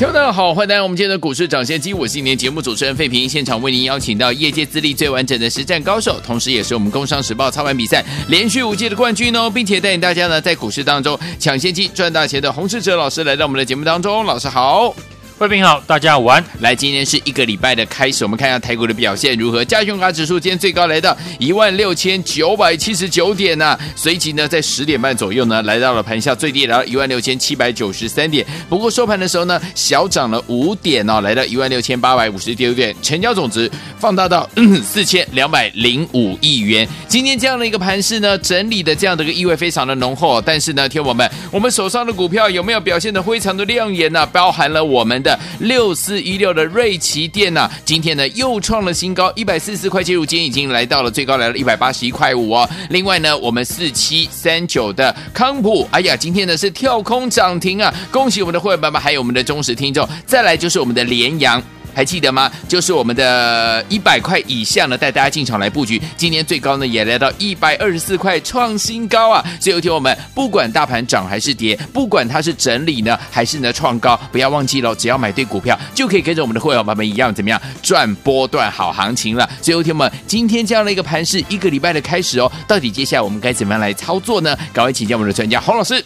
听众大家好，欢迎大家我们今天的股市抢先机，我是今天节目主持人费平，现场为您邀请到业界资历最完整的实战高手，同时也是我们工商时报操盘比赛连续五届的冠军哦，并且带领大家呢在股市当中抢先机赚大钱的洪世哲老师来到我们的节目当中，老师好。贵宾好，大家午安。来，今天是一个礼拜的开始，我们看一下台股的表现如何。加权卡指数今天最高来到一万六千九百七十九点呐、随即呢在十点半左右呢来到了盘下最低来到一万六千七百九十三点。不过收盘的时候呢，小涨了五点哦，来到一万六千八百五十六点，成交总值放大到 四千两百零五亿元。今天这样的一个盘势呢，整理的这样的一个意味非常的浓厚。但是呢，听我们，我们手上的股票有没有表现的非常的亮眼呢？包含了我们的。六四一六的瑞奇电呐，今天呢又创了新高，一百四十四块钱，如今已经来到了最高来了一百八十一块五哦。另外呢，我们四七三九的康普，哎呀，今天呢是跳空涨停啊！恭喜我们的会员爸爸，还有我们的忠实听众。再来就是我们的联阳。还记得吗？就是我们的一百块以下呢，带大家进场来布局。今年最高呢，也来到一百二十四块，创新高啊！所以有听我们，不管大盘涨还是跌，不管它是整理呢，还是呢创高，不要忘记了，只要买对股票，就可以跟着我们的会员朋友们一样，怎么样赚波段好行情了。所以有听我们，今天这样的一个盘势，一个礼拜的开始哦，到底接下来我们该怎么样来操作呢？赶快请教我们的专家洪老师。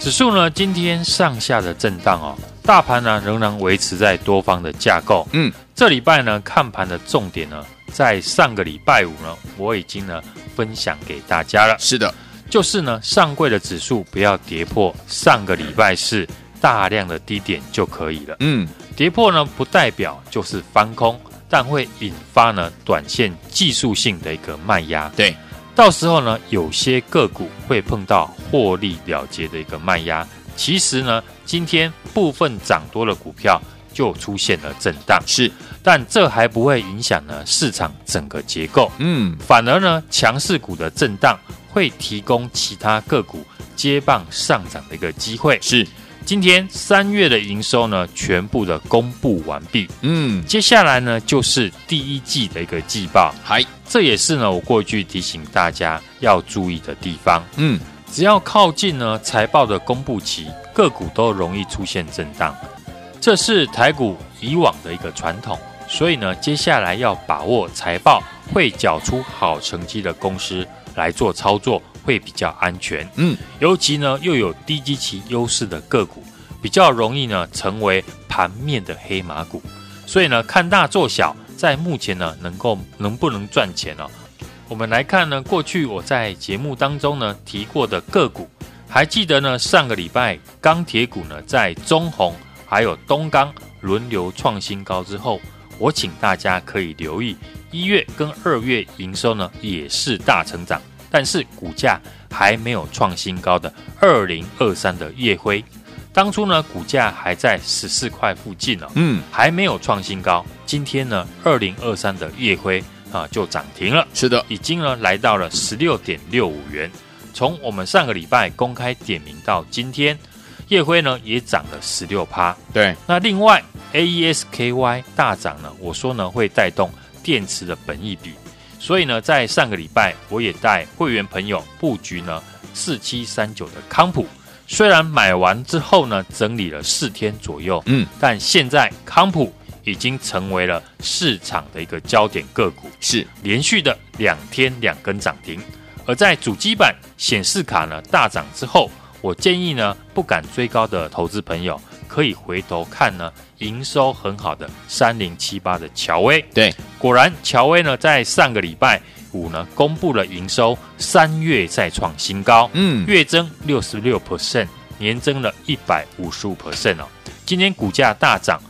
指数呢，今天上下的震荡哦。大盘呢仍然维持在多方的架构。嗯，这礼拜呢看盘的重点呢，在上个礼拜五呢，我已经呢分享给大家了。是的，就是呢上柜的指数不要跌破上个礼拜四大量的低点就可以了。嗯，跌破呢不代表就是翻空，但会引发呢短线技术性的一个卖压。对，到时候呢有些个股会碰到获利了结的一个卖压。其实呢，今天部分涨多的股票就出现了震荡，是，但这还不会影响呢市场整个结构，嗯，反而呢强势股的震荡会提供其他个股接棒上涨的一个机会。是，今天三月的营收呢全部的公布完毕，嗯，接下来呢就是第一季的一个季报，嗨，这也是呢我过去提醒大家要注意的地方，嗯。只要靠近呢财报的公布期，个股都容易出现震荡，这是台股以往的一个传统。所以呢，接下来要把握财报会缴出好成绩的公司来做操作，会比较安全。嗯，尤其呢又有低基期优势的个股，比较容易呢成为盘面的黑马股。所以呢，看大做小，在目前呢能够能不能赚钱呢？我们来看呢，过去我在节目当中呢提过的个股，还记得呢？上个礼拜钢铁股呢在中鸿还有东钢轮流创新高之后，我请大家可以留意一月跟二月营收呢也是大成长，但是股价还没有创新高的二零二三的夜辉，当初呢股价还在十四块附近呢，嗯，还没有创新高。今天呢二零二三的夜辉。啊，就涨停了。是的，已经呢来到了十六点六五元。从我们上个礼拜公开点名到今天，夜辉呢也涨了十六趴。对，那另外 AES-KY 大涨呢，我说呢会带动电池的本益比，所以呢在上个礼拜我也带会员朋友布局呢四七三九的康普。虽然买完之后呢整理了四天左右，嗯，但现在康普。已经成为了市场的一个焦点个股，是连续的两天两根涨停。而在主机板显示卡呢大涨之后，我建议呢不敢追高的投资朋友可以回头看呢营收很好的三零七八的乔威。对，果然乔威呢在上个礼拜五呢公布了营收，三月再创新高，嗯，月增六十六 percent，年增了一百五十五 percent 哦。今天股价大涨。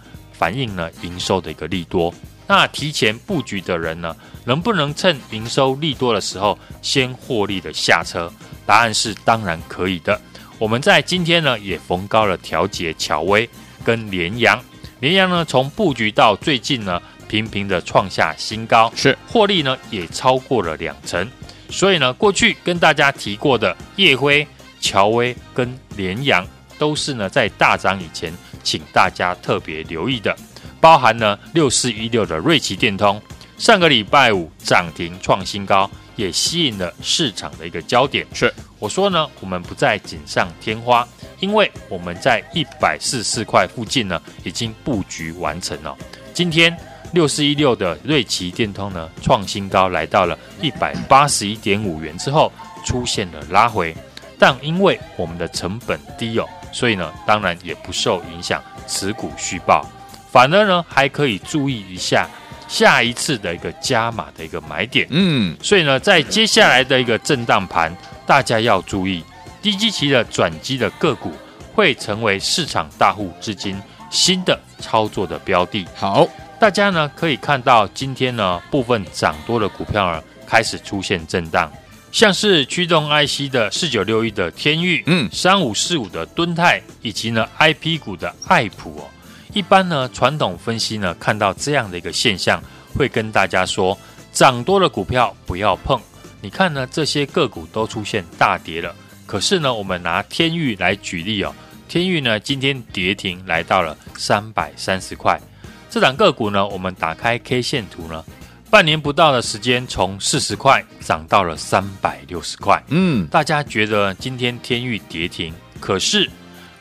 反映了营收的一个利多，那提前布局的人呢，能不能趁营收利多的时候先获利的下车？答案是当然可以的。我们在今天呢也逢高了调节乔威跟联阳，联阳呢从布局到最近呢频频的创下新高，是获利呢也超过了两成。所以呢，过去跟大家提过的夜辉、乔威跟联阳，都是呢在大涨以前，请大家特别留意的。包含呢六四一六的瑞奇电通，上个礼拜五涨停创新高，也吸引了市场的一个焦点。是我说呢，我们不再锦上添花，因为我们在一百四十四块附近呢已经布局完成了。今天六四一六的瑞奇电通呢创新高，来到了一百八十一点五元之后出现了拉回，但因为我们的成本低哦，所以呢当然也不受影响，持股续报。反而呢，还可以注意一下下一次的一个加码的一个买点。嗯，所以呢，在接下来的一个震荡盘，大家要注意低基期的转机的个股会成为市场大户资金新的操作的标的。好，大家呢可以看到今天呢部分涨多的股票呢开始出现震荡，像是驱动 IC 的四九六一的天域，嗯，三五四五的敦泰，以及呢 IP 股的爱普哦。一般呢，传统分析呢，看到这样的一个现象，会跟大家说，涨多的股票不要碰。你看呢，这些个股都出现大跌了。可是呢，我们拿天域来举例哦，天域呢今天跌停来到了三百三十块。这档个股呢，我们打开 K 线图呢，半年不到的时间，从四十块涨到了三百六十块。嗯，大家觉得今天天域跌停，可是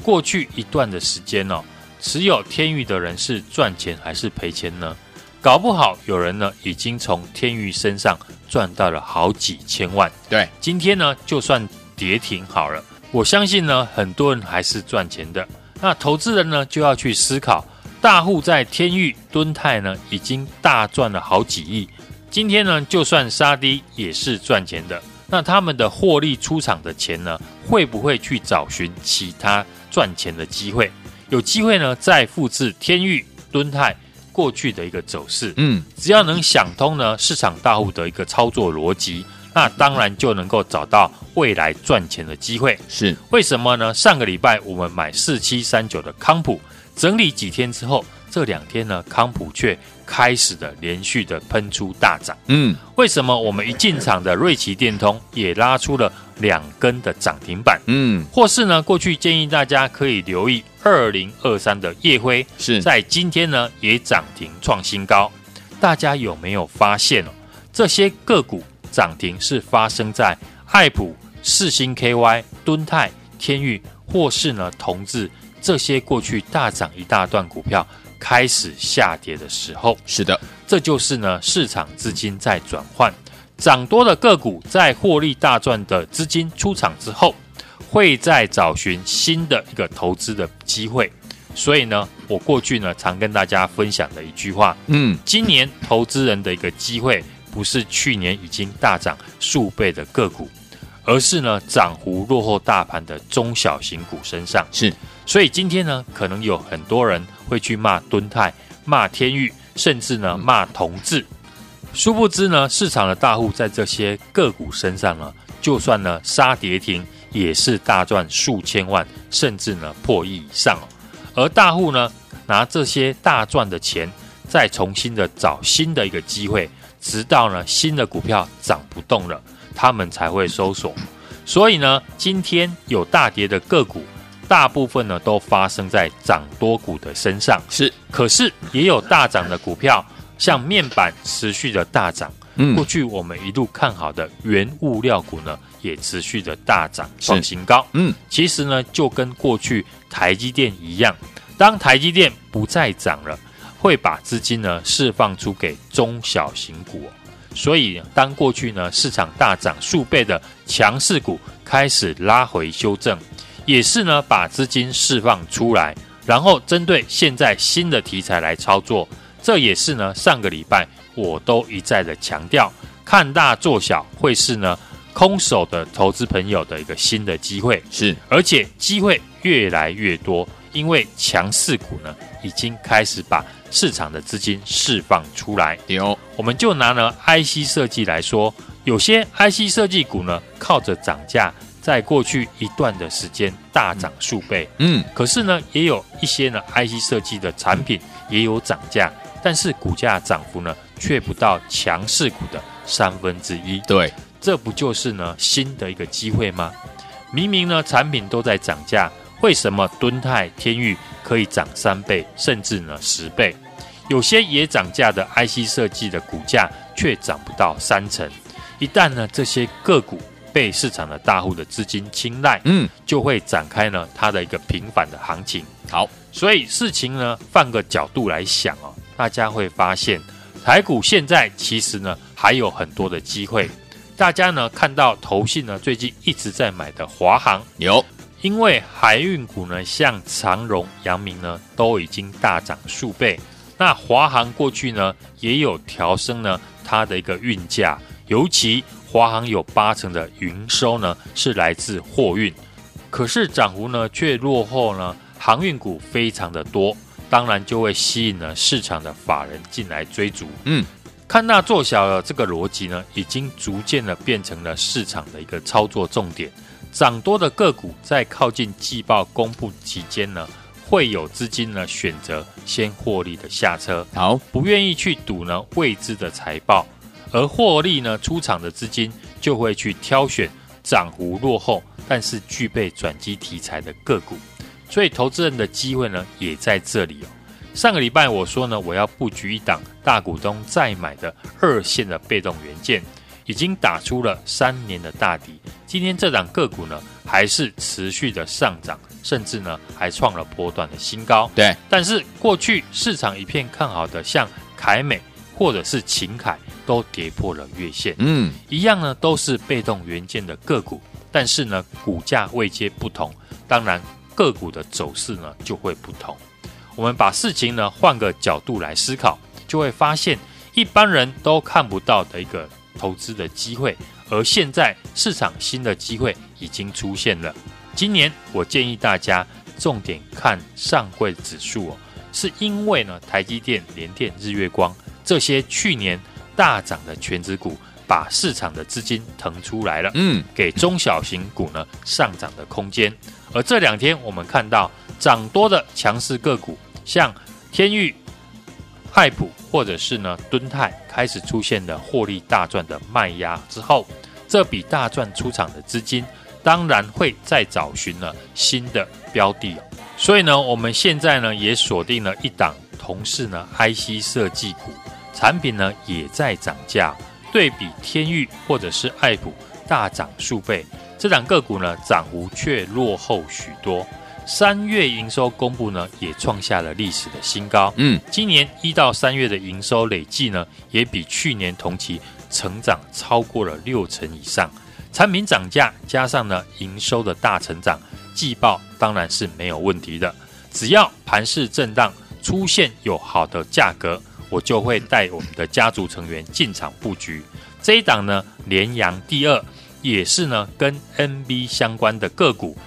过去一段的时间哦。持有天域的人是赚钱还是赔钱呢？搞不好有人呢已经从天域身上赚到了好几千万。对，今天呢就算跌停好了，我相信呢很多人还是赚钱的。那投资人呢就要去思考，大户在天域、敦泰呢已经大赚了好几亿，今天呢就算杀低也是赚钱的。那他们的获利出场的钱呢，会不会去找寻其他赚钱的机会？有机会呢，再复制天域、敦泰过去的一个走势。嗯，只要能想通呢市场大户的一个操作逻辑，那当然就能够找到未来赚钱的机会。是为什么呢？上个礼拜我们买四七三九的康普，整理几天之后，这两天呢康普却开始的连续的喷出大涨。嗯，为什么我们一进场的瑞奇电通也拉出了两根的涨停板？嗯，或是呢过去建议大家可以留意。二零二三的夜辉是在今天呢也涨停创新高，大家有没有发现哦？这些个股涨停是发生在爱普、世星 KY、敦泰、天域，或是呢同致这些过去大涨一大段股票开始下跌的时候。是的，这就是呢市场资金在转换，涨多的个股在获利大赚的资金出场之后。会再找寻新的一个投资的机会，所以呢，我过去呢常跟大家分享的一句话，嗯，今年投资人的一个机会不是去年已经大涨数倍的个股，而是呢涨幅落后大盘的中小型股身上。是，所以今天呢，可能有很多人会去骂敦泰、骂天钰，甚至呢骂同致，殊不知呢，市场的大户在这些个股身上呢，就算呢杀跌停。也是大赚数千万，甚至呢破亿以上。而大户呢拿这些大赚的钱，再重新的找新的一个机会，直到呢新的股票涨不动了，他们才会收手。所以呢，今天有大跌的个股，大部分呢都发生在涨多股的身上。是，可是也有大涨的股票，像面板持续的大涨。嗯，过去我们一路看好的原物料股呢，也持续的大涨创新高。嗯，其实呢，就跟过去台积电一样，当台积电不再涨了，会把资金呢释放出给中小型股。所以，当过去呢市场大涨数倍的强势股开始拉回修正，也是呢把资金释放出来，然后针对现在新的题材来操作。这也是呢上个礼拜。我都一再的强调，看大做小会是呢空手的投资朋友的一个新的机会，是，而且机会越来越多，因为强势股呢已经开始把市场的资金释放出来。有，我们就拿呢 IC 设计来说，有些 IC 设计股呢靠着涨价，在过去一段的时间大涨数倍，嗯，可是呢也有一些呢 IC 设计的产品也有涨价。但是股价涨幅呢却不到强势股的三分之一。对，这不就是呢新的一个机会吗？明明呢产品都在涨价，为什么敦泰、天域可以涨三倍，甚至呢十倍？有些也涨价的 IC 设计的股价却涨不到三成。一旦呢这些个股被市场的大户的资金青睐，嗯，就会展开呢它的一个平反的行情。好，所以事情呢换个角度来想哦，大家会发现台股现在其实呢还有很多的机会。大家呢看到投信呢最近一直在买的华航有，因为海运股呢像长荣、阳明呢都已经大涨数倍。那华航过去呢也有调升呢它的一个运价，尤其华航有八成的营收呢是来自货运，可是涨幅呢却落后呢航运股非常的多，当然就会吸引了市场的法人进来追逐。嗯，看大做小的这个逻辑呢，已经逐渐的变成了市场的一个操作重点。涨多的个股在靠近季报公布期间呢。会有资金呢选择先获利的下车，好，不愿意去赌呢未知的财报，而获利呢出场的资金就会去挑选涨幅落后但是具备转机题材的个股，所以投资人的机会呢也在这里哦。上个礼拜我说呢我要布局一档大股东再买的二线的被动元件，已经打出了三年的大底，今天这档个股呢还是持续的上涨。甚至呢，还创了波段的新高。对，但是过去市场一片看好的，像凯美或者是秦凯，都跌破了月线。嗯，一样呢，都是被动元件的个股，但是呢，股价位阶不同，当然个股的走势呢就会不同。我们把事情呢换个角度来思考，就会发现一般人都看不到的一个投资的机会，而现在市场新的机会已经出现了。今年我建议大家重点看上柜指数哦，是因为呢，台积电、联电、日月光这些去年大涨的全值股，把市场的资金腾出来了，嗯，给中小型股呢上涨的空间。而这两天我们看到涨多的强势个股，像天钰、爱普或者是呢敦泰，开始出现了获利大赚的卖压之后，这笔大赚出场的资金。当然会再找寻了新的标的哦，所以呢，我们现在呢也锁定了一档同是呢 IC 设计股，产品呢也在涨价，对比天域或者是爱普大涨数倍，这档个股呢涨幅却落后许多。三月营收公布呢也创下了历史的新高，嗯，今年一到三月的营收累计呢也比去年同期成长超过了六成以上。产品涨价加上呢营收的大成长，季报当然是没有问题的。只要盘势震荡出现有好的价格，我就会带我们的家族成员进场布局。这一档呢联阳第二，也是呢跟 NB 相关的个股，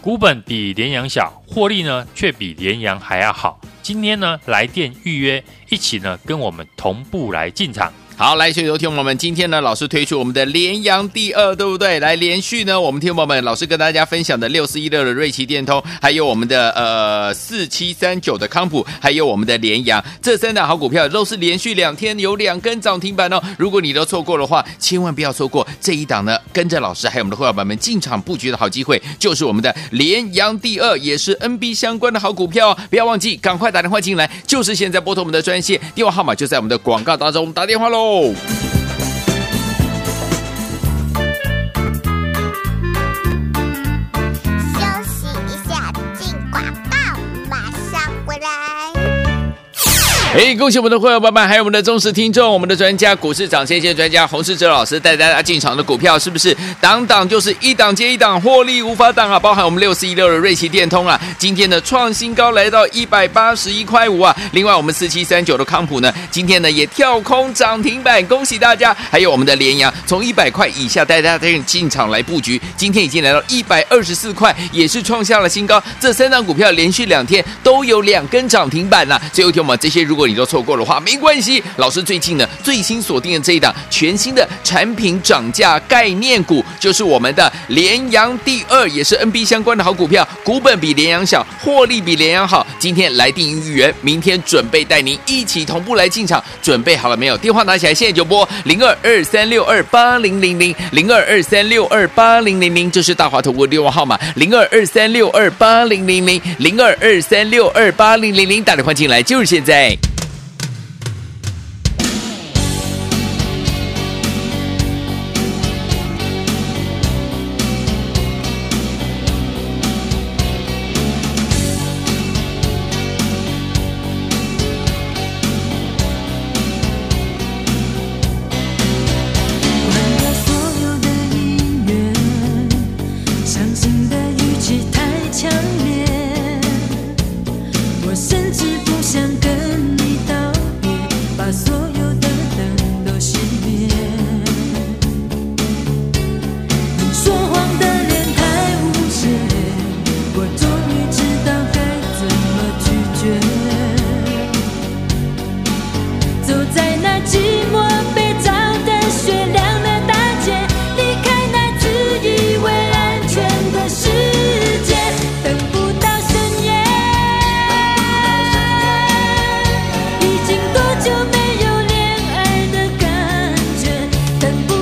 股本比联阳小，获利呢却比联阳还要好。今天呢来电预约，一起呢跟我们同步来进场。好，来，所以有听友们今天呢，老师推出我们的连阳第二，对不对？来连续呢，我们听友们，老师跟大家分享的六四一六的瑞奇电通，还有我们的呃四七三九的康普，还有我们的连阳，这三档好股票都是连续两天有两根涨停板哦。如果你都错过的话，千万不要错过这一档呢，跟着老师还有我们的会员朋友们进场布局的好机会，就是我们的连阳第二，也是 NB 相关的好股票哦。不要忘记，赶快打电话进来，就是现在拨通我们的专线电话号码，就在我们的广告当中打电话喽。哦。哎，恭喜我们的会员朋友们，还有我们的忠实听众，我们的专家股市涨先线专家洪世哲老师带大家进场的股票，是不是档档就是一档接一档，获利无法挡啊？包含我们六四一六的瑞奇电通啊，今天的创新高来到一百八十一块五啊。另外我们四七三九的康普呢，今天呢也跳空涨停板，恭喜大家！还有我们的联阳，从一百块以下带大家进场来布局，今天已经来到一百二十四块，也是创下了新高。这三档股票连续两天都有两根涨停板呐、最后一天我们这些如果你都错过的话，没关系。老师最近呢，最新锁定的这一档全新的产品涨价概念股，就是我们的联阳第二，也是 NB 相关的好股票，股本比联阳小，获利比联阳好。今天来电预约，明天准备带您一起同步来进场，准备好了没有？电话拿起来，现在就拨零二二三六二八零零零零二二三六二八零零零，这是大华投顾的电话号码零二二三六二八零零零零二二三六二八零零零，打电话进来就是现在。等不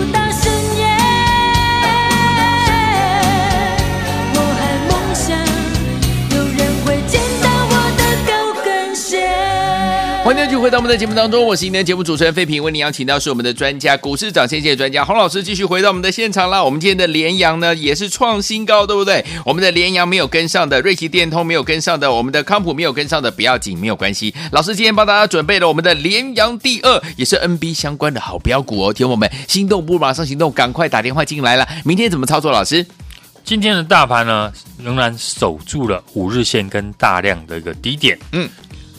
欢迎继续回到我们的节目当中，我是今天的节目主持人费平，为您邀请到是我们的专家股市涨先机专家洪老师，继续回到我们的现场啦。我们今天的联阳呢也是创新高，对不对？我们的联阳没有跟上的，瑞奇电通没有跟上的，我们的康普没有跟上的，不要紧，没有关系。老师今天帮大家准备了我们的联阳第二，也是 NB 相关的好标股哦。听我们心动不如马上行动，赶快打电话进来了。明天怎么操作？老师，今天的大盘呢仍然守住了五日线跟大量的一个低点，嗯。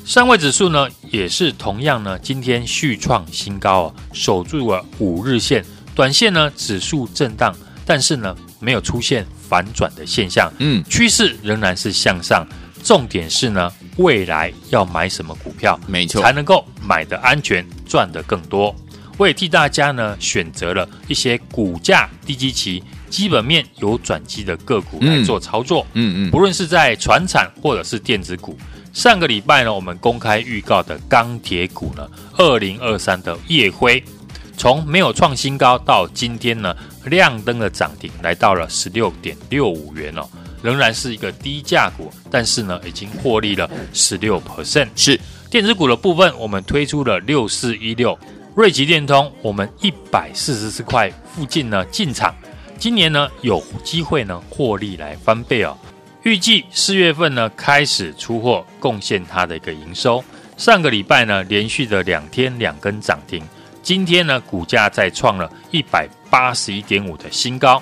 上位指数呢，也是同样呢，今天续创新高哦，守住了五日线，短线呢指数震荡，但是呢没有出现反转的现象，嗯，趋势仍然是向上。重点是呢，未来要买什么股票，没错，才能够买的安全，赚得更多。我也替大家呢选择了一些股价低基期、基本面有转机的个股来做操作，嗯嗯，嗯，不论是在船产或者是电子股。上个礼拜呢，我们公开预告的钢铁股呢，二零二三的夜辉，从没有创新高到今天呢，亮灯的涨停，来到了十六点六五元哦，仍然是一个低价股，但是呢，已经获利了十六 percent。是电子股的部分，我们推出了六四一六瑞吉电通，我们一百四十四块附近呢进场，今年呢有机会呢获利来翻倍哦。预计四月份呢开始出货，贡献它的一个营收。上个礼拜呢连续的两天两根涨停，今天呢股价再创了一百八十一点五的新高，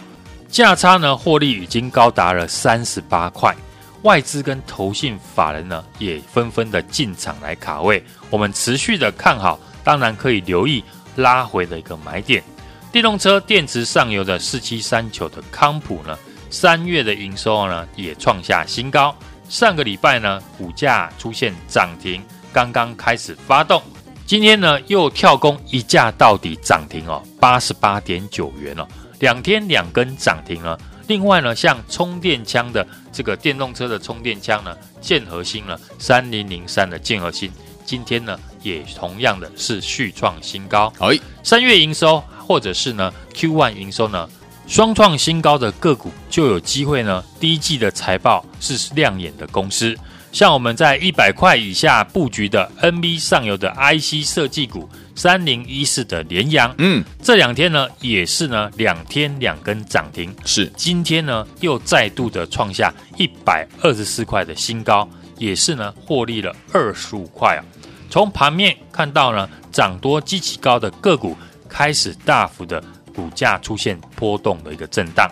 价差呢获利已经高达了三十八块。外资跟投信法人呢也纷纷的进场来卡位，我们持续的看好，当然可以留意拉回的一个买点。电动车电池上游的四七三九的康普呢。三月的营收呢也创下新高，上个礼拜呢股价出现涨停，刚刚开始发动，今天呢又跳空一价到底涨停哦，八十八点九元哦，两天两根涨停了。另外呢，像充电枪的这个电动车的充电枪呢，剑核心呢三零零三的剑核心，今天呢也同样的是续创新高。哎，三月营收或者是呢 Q one 营收呢？双创新高的个股就有机会呢。第一季的财报是亮眼的公司，像我们在一百块以下布局的 NB 上游的 IC 设计股三零一四的联阳，嗯，这两天呢也是呢两天两根涨停，是今天呢又再度的创下一百二十四块的新高，也是呢获利了二十五块啊。从盘面看到呢，涨多基期高的个股开始大幅的。股价出现波动的一个震荡，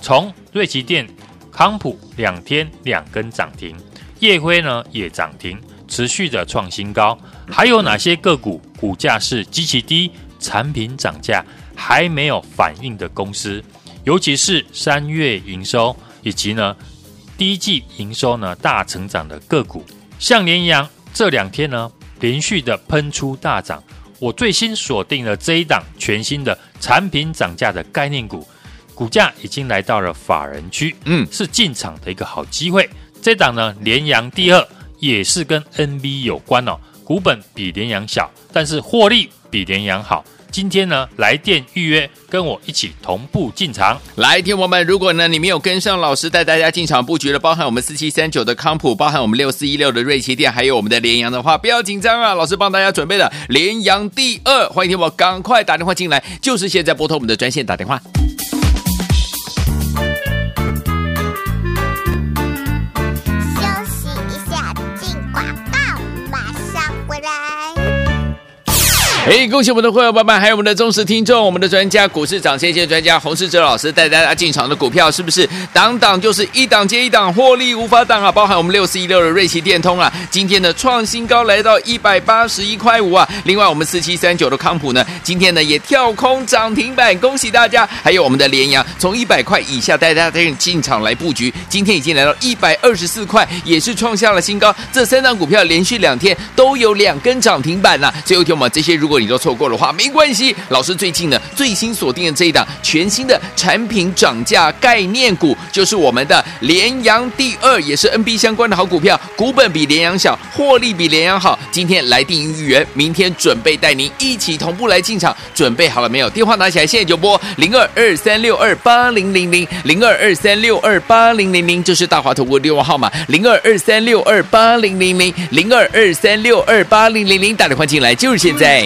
从瑞奇电、康普两天两根涨停，烨辉呢也涨停，持续的创新高。还有哪些个股股价是极其低，产品涨价还没有反应的公司？尤其是三月营收以及呢第一季营收呢大成长的个股，像联阳这两天呢连续的喷出大涨。我最新锁定了这一档全新的产品涨价的概念股，股价已经来到了法人区，嗯，是进场的一个好机会。这档呢，联阳第二也是跟 NB 有关哦，股本比联阳小，但是获利比联阳好。今天呢，来电预约，跟我一起同步进场。来，听我们，如果呢你没有跟上老师带大家进场布局的，包含我们四七三九的康普，包含我们六四一六的瑞奇店，还有我们的联阳的话，不要紧张啊，老师帮大家准备了联阳第二，欢迎听我赶快打电话进来，就是现在拨通我们的专线打电话。哎，恭喜我们的会员伙伴，还有我们的忠实听众，我们的专家股市涨先机专家洪世哲老师带大家进场的股票，是不是档档就是一档接一档，获利无法挡啊？包含我们六四一六的瑞奇电通啊，今天的创新高来到一百八十一块五啊。另外，我们四七三九的康普呢，今天呢也跳空涨停板，恭喜大家！还有我们的联阳，从一百块以下带大家进场来布局，今天已经来到一百二十四块，也是创下了新高。这三档股票连续两天都有两根涨停板呐、啊。最后一天我们这些如果。如果你都错过的话，没关系。老师最近呢，最新锁定的这一档全新的产品涨价概念股，就是我们的联阳第二，也是 NB 相关的好股票，股本比联阳小，获利比联阳好。今天来电预约，明天准备带您一起同步来进场。准备好了没有？电话拿起来，现在就拨零二二三六二八零零零零二二三六二八零零零，这是大华投顾的电话号码零二二三六二八零零零零二二三六二八零零零，打电话进来就是现在。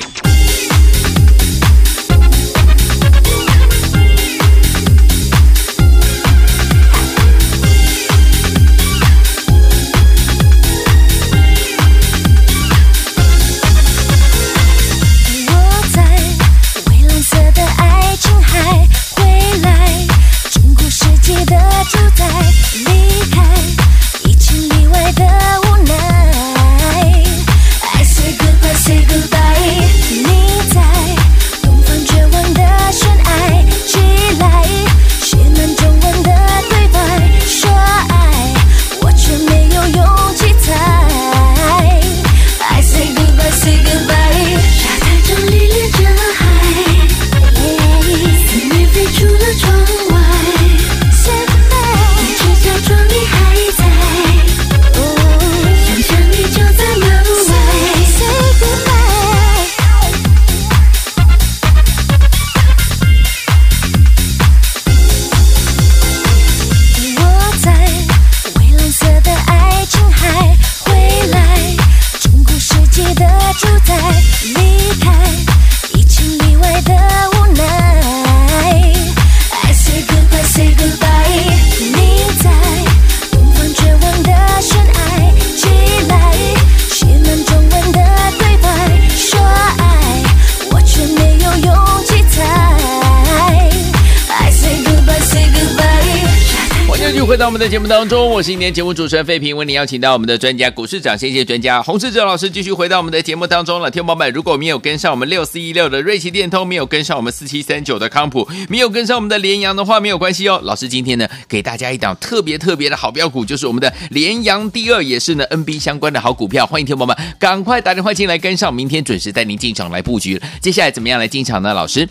我们的节目当中，我是今天节目主持人费平，为您邀请到我们的专家股市长，谢谢专家洪士哲老师，继续回到我们的节目当中了。天宝们，如果没有跟上我们六四一六的瑞奇电通，没有跟上我们四七三九的康普，没有跟上我们的联阳的话，没有关系哦。老师今天呢，给大家一档特别特别的好标股，就是我们的联阳第二，也是呢 NB 相关的好股票。欢迎天宝们赶快打电话进来跟上，明天准时带您进场来布局。接下来怎么样来进场呢？老师，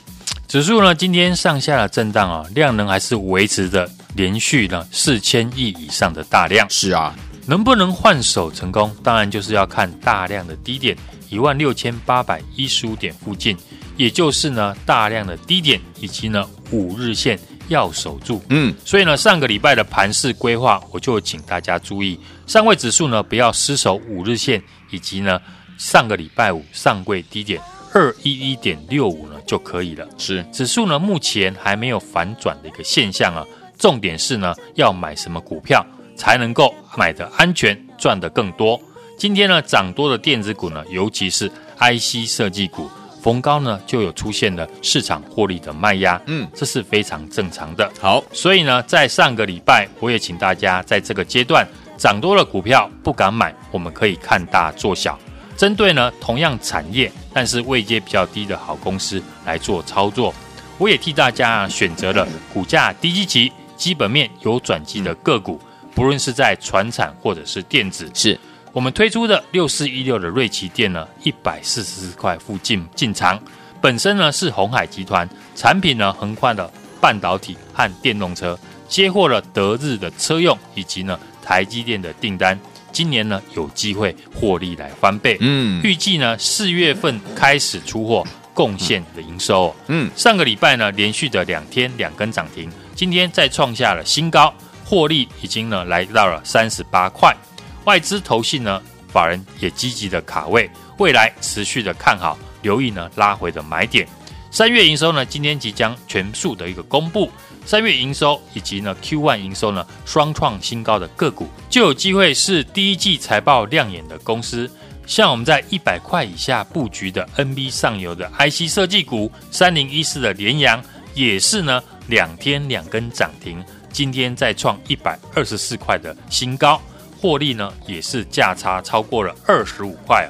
指数呢今天上下的震荡啊，量能还是维持着。连续呢四千亿以上的大量，是啊，能不能换手成功？当然就是要看大量的低点一万六千八百一十五点附近，也就是呢大量的低点以及呢五日线要守住。嗯，所以呢上个礼拜的盘势规划，我就请大家注意，上位指数呢不要失守五日线，以及呢上个礼拜五上柜低点二一一点六五呢就可以了。是，指数呢目前还没有反转的一个现象啊。重点是呢，要买什么股票才能够买得安全，赚得更多？今天呢，涨多的电子股呢，尤其是 IC 设计股，逢高呢就有出现了市场获利的卖压，嗯，这是非常正常的。好，所以呢，在上个礼拜，我也请大家在这个阶段涨多了股票不敢买，我们可以看大做小，针对呢同样产业但是位阶比较低的好公司来做操作。我也替大家选择了股价低基期。基本面有转机的个股，不论是在船产或者是电子，是我们推出的六四一六的瑞奇电呢，一百四十四块附近进场。本身呢是鸿海集团产品呢，横跨了半导体和电动车，接获了德日的车用以及呢台积电的订单。今年呢有机会获利来翻倍。嗯，预计呢四月份开始出货，贡献的营收。嗯，上个礼拜呢连续的两天两根涨停，今天再创下了新高，获利已经呢来到了三十八块。外资投信呢，法人也积极的卡位，未来持续的看好，留意呢拉回的买点。三月营收呢，今天即将全数的一个公布，三月营收以及呢 Q1 营收呢双创新高的个股，就有机会是第一季财报亮眼的公司。像我们在一百块以下布局的 NB 上游的 IC 设计股，三零一四的联阳也是呢两天两根涨停，今天再创一百二十四块的新高。获利呢也是价差超过了二十五块啊！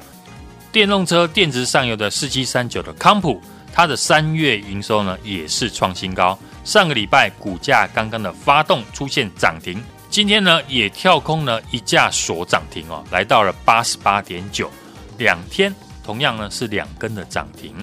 电动车电池上游的四七三九的康普，它的三月营收呢也是创新高。上个礼拜股价刚刚的发动出现涨停，今天呢也跳空呢一价锁涨停哦，来到了八十八点九，两天同样呢是两根的涨停。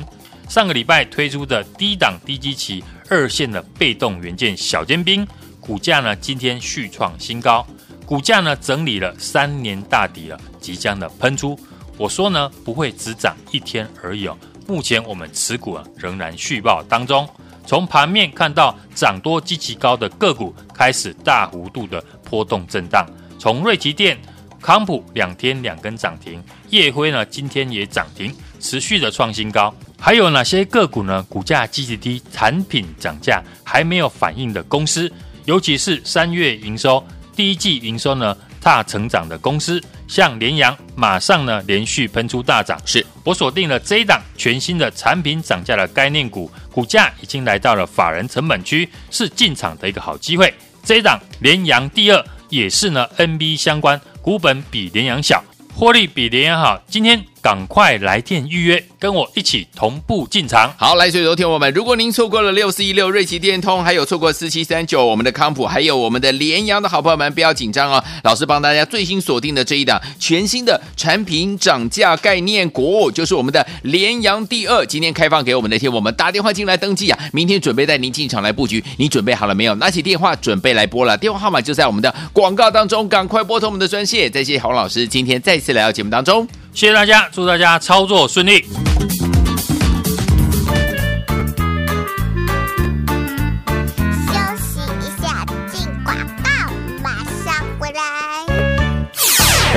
上个礼拜推出的低档低基期二线的被动元件小尖兵，股价呢今天续创新高。股价呢整理了三年大底了，即将的喷出。我说呢不会只涨一天而已哦。目前我们持股啊仍然续报当中。从盘面看到涨多极其高的个股开始大幅度的波动震荡。从瑞奇电、康普两天两根涨停，夜辉呢今天也涨停，持续的创新高。还有哪些个股呢？股价极其低，产品涨价还没有反应的公司，尤其是三月营收。第一季营收呢，大成长的公司，像联阳，马上呢连续喷出大涨。是我锁定了这一档全新的产品涨价的概念股，股价已经来到了法人成本区，是进场的一个好机会。这一档联阳第二，也是呢 NB 相关，股本比联阳小，获利比联阳好。今天。赶快来电预约，跟我一起同步进场。好，来，所以昨天我们，如果您错过了六四一六瑞奇电通，还有错过四七三九我们的康普，还有我们的联阳的好朋友们，不要紧张哦。老师帮大家最新锁定的这一档全新的产品涨价概念股，就是我们的联阳第二，今天开放给我们那天我们打电话进来登记啊，明天准备带您进场来布局，你准备好了没有？拿起电话准备来拨了，电话号码就在我们的广告当中，赶快拨通我们的专线。再谢谢洪老师今天再次来到节目当中。谢谢大家，祝大家操作顺利。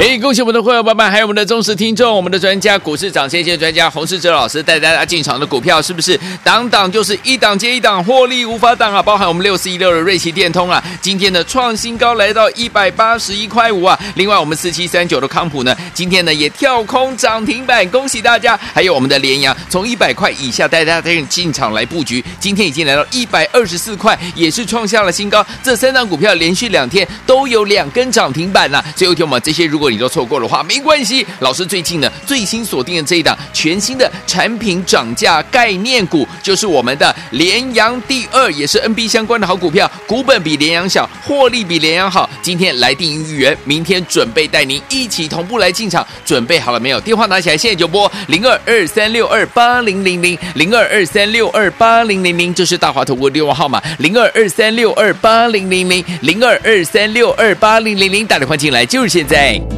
哎，恭喜我们的会员伙伴，还有我们的忠实听众，我们的专家股市涨先机专家洪世哲老师带大家进场的股票，是不是档档就是一档接一档，获利无法挡啊？包含我们六四一六的瑞奇电通啊，今天的创新高来到一百八十一块五啊。另外，我们四七三九的康普呢，今天呢也跳空涨停板，恭喜大家！还有我们的联阳，从一百块以下带大家进场来布局，今天已经来到一百二十四块，也是创下了新高。这三档股票连续两天都有两根涨停板呐、啊。最后一天我们这些如果。你都错过的话没关系，老师最近呢最新锁定的这一档全新的产品涨价概念股，就是我们的联阳第二，也是 NB 相关的好股票，股本比联阳小，获利比联阳好。今天来电预约，明天准备带您一起同步来进场，准备好了没有？电话拿起来，现在就拨零二二三六二八零零零零二二三六二八零零零，这是大华投顾的电话号码零二二三六二八零零零零二二三六二八零零零，打电话进来就是现在。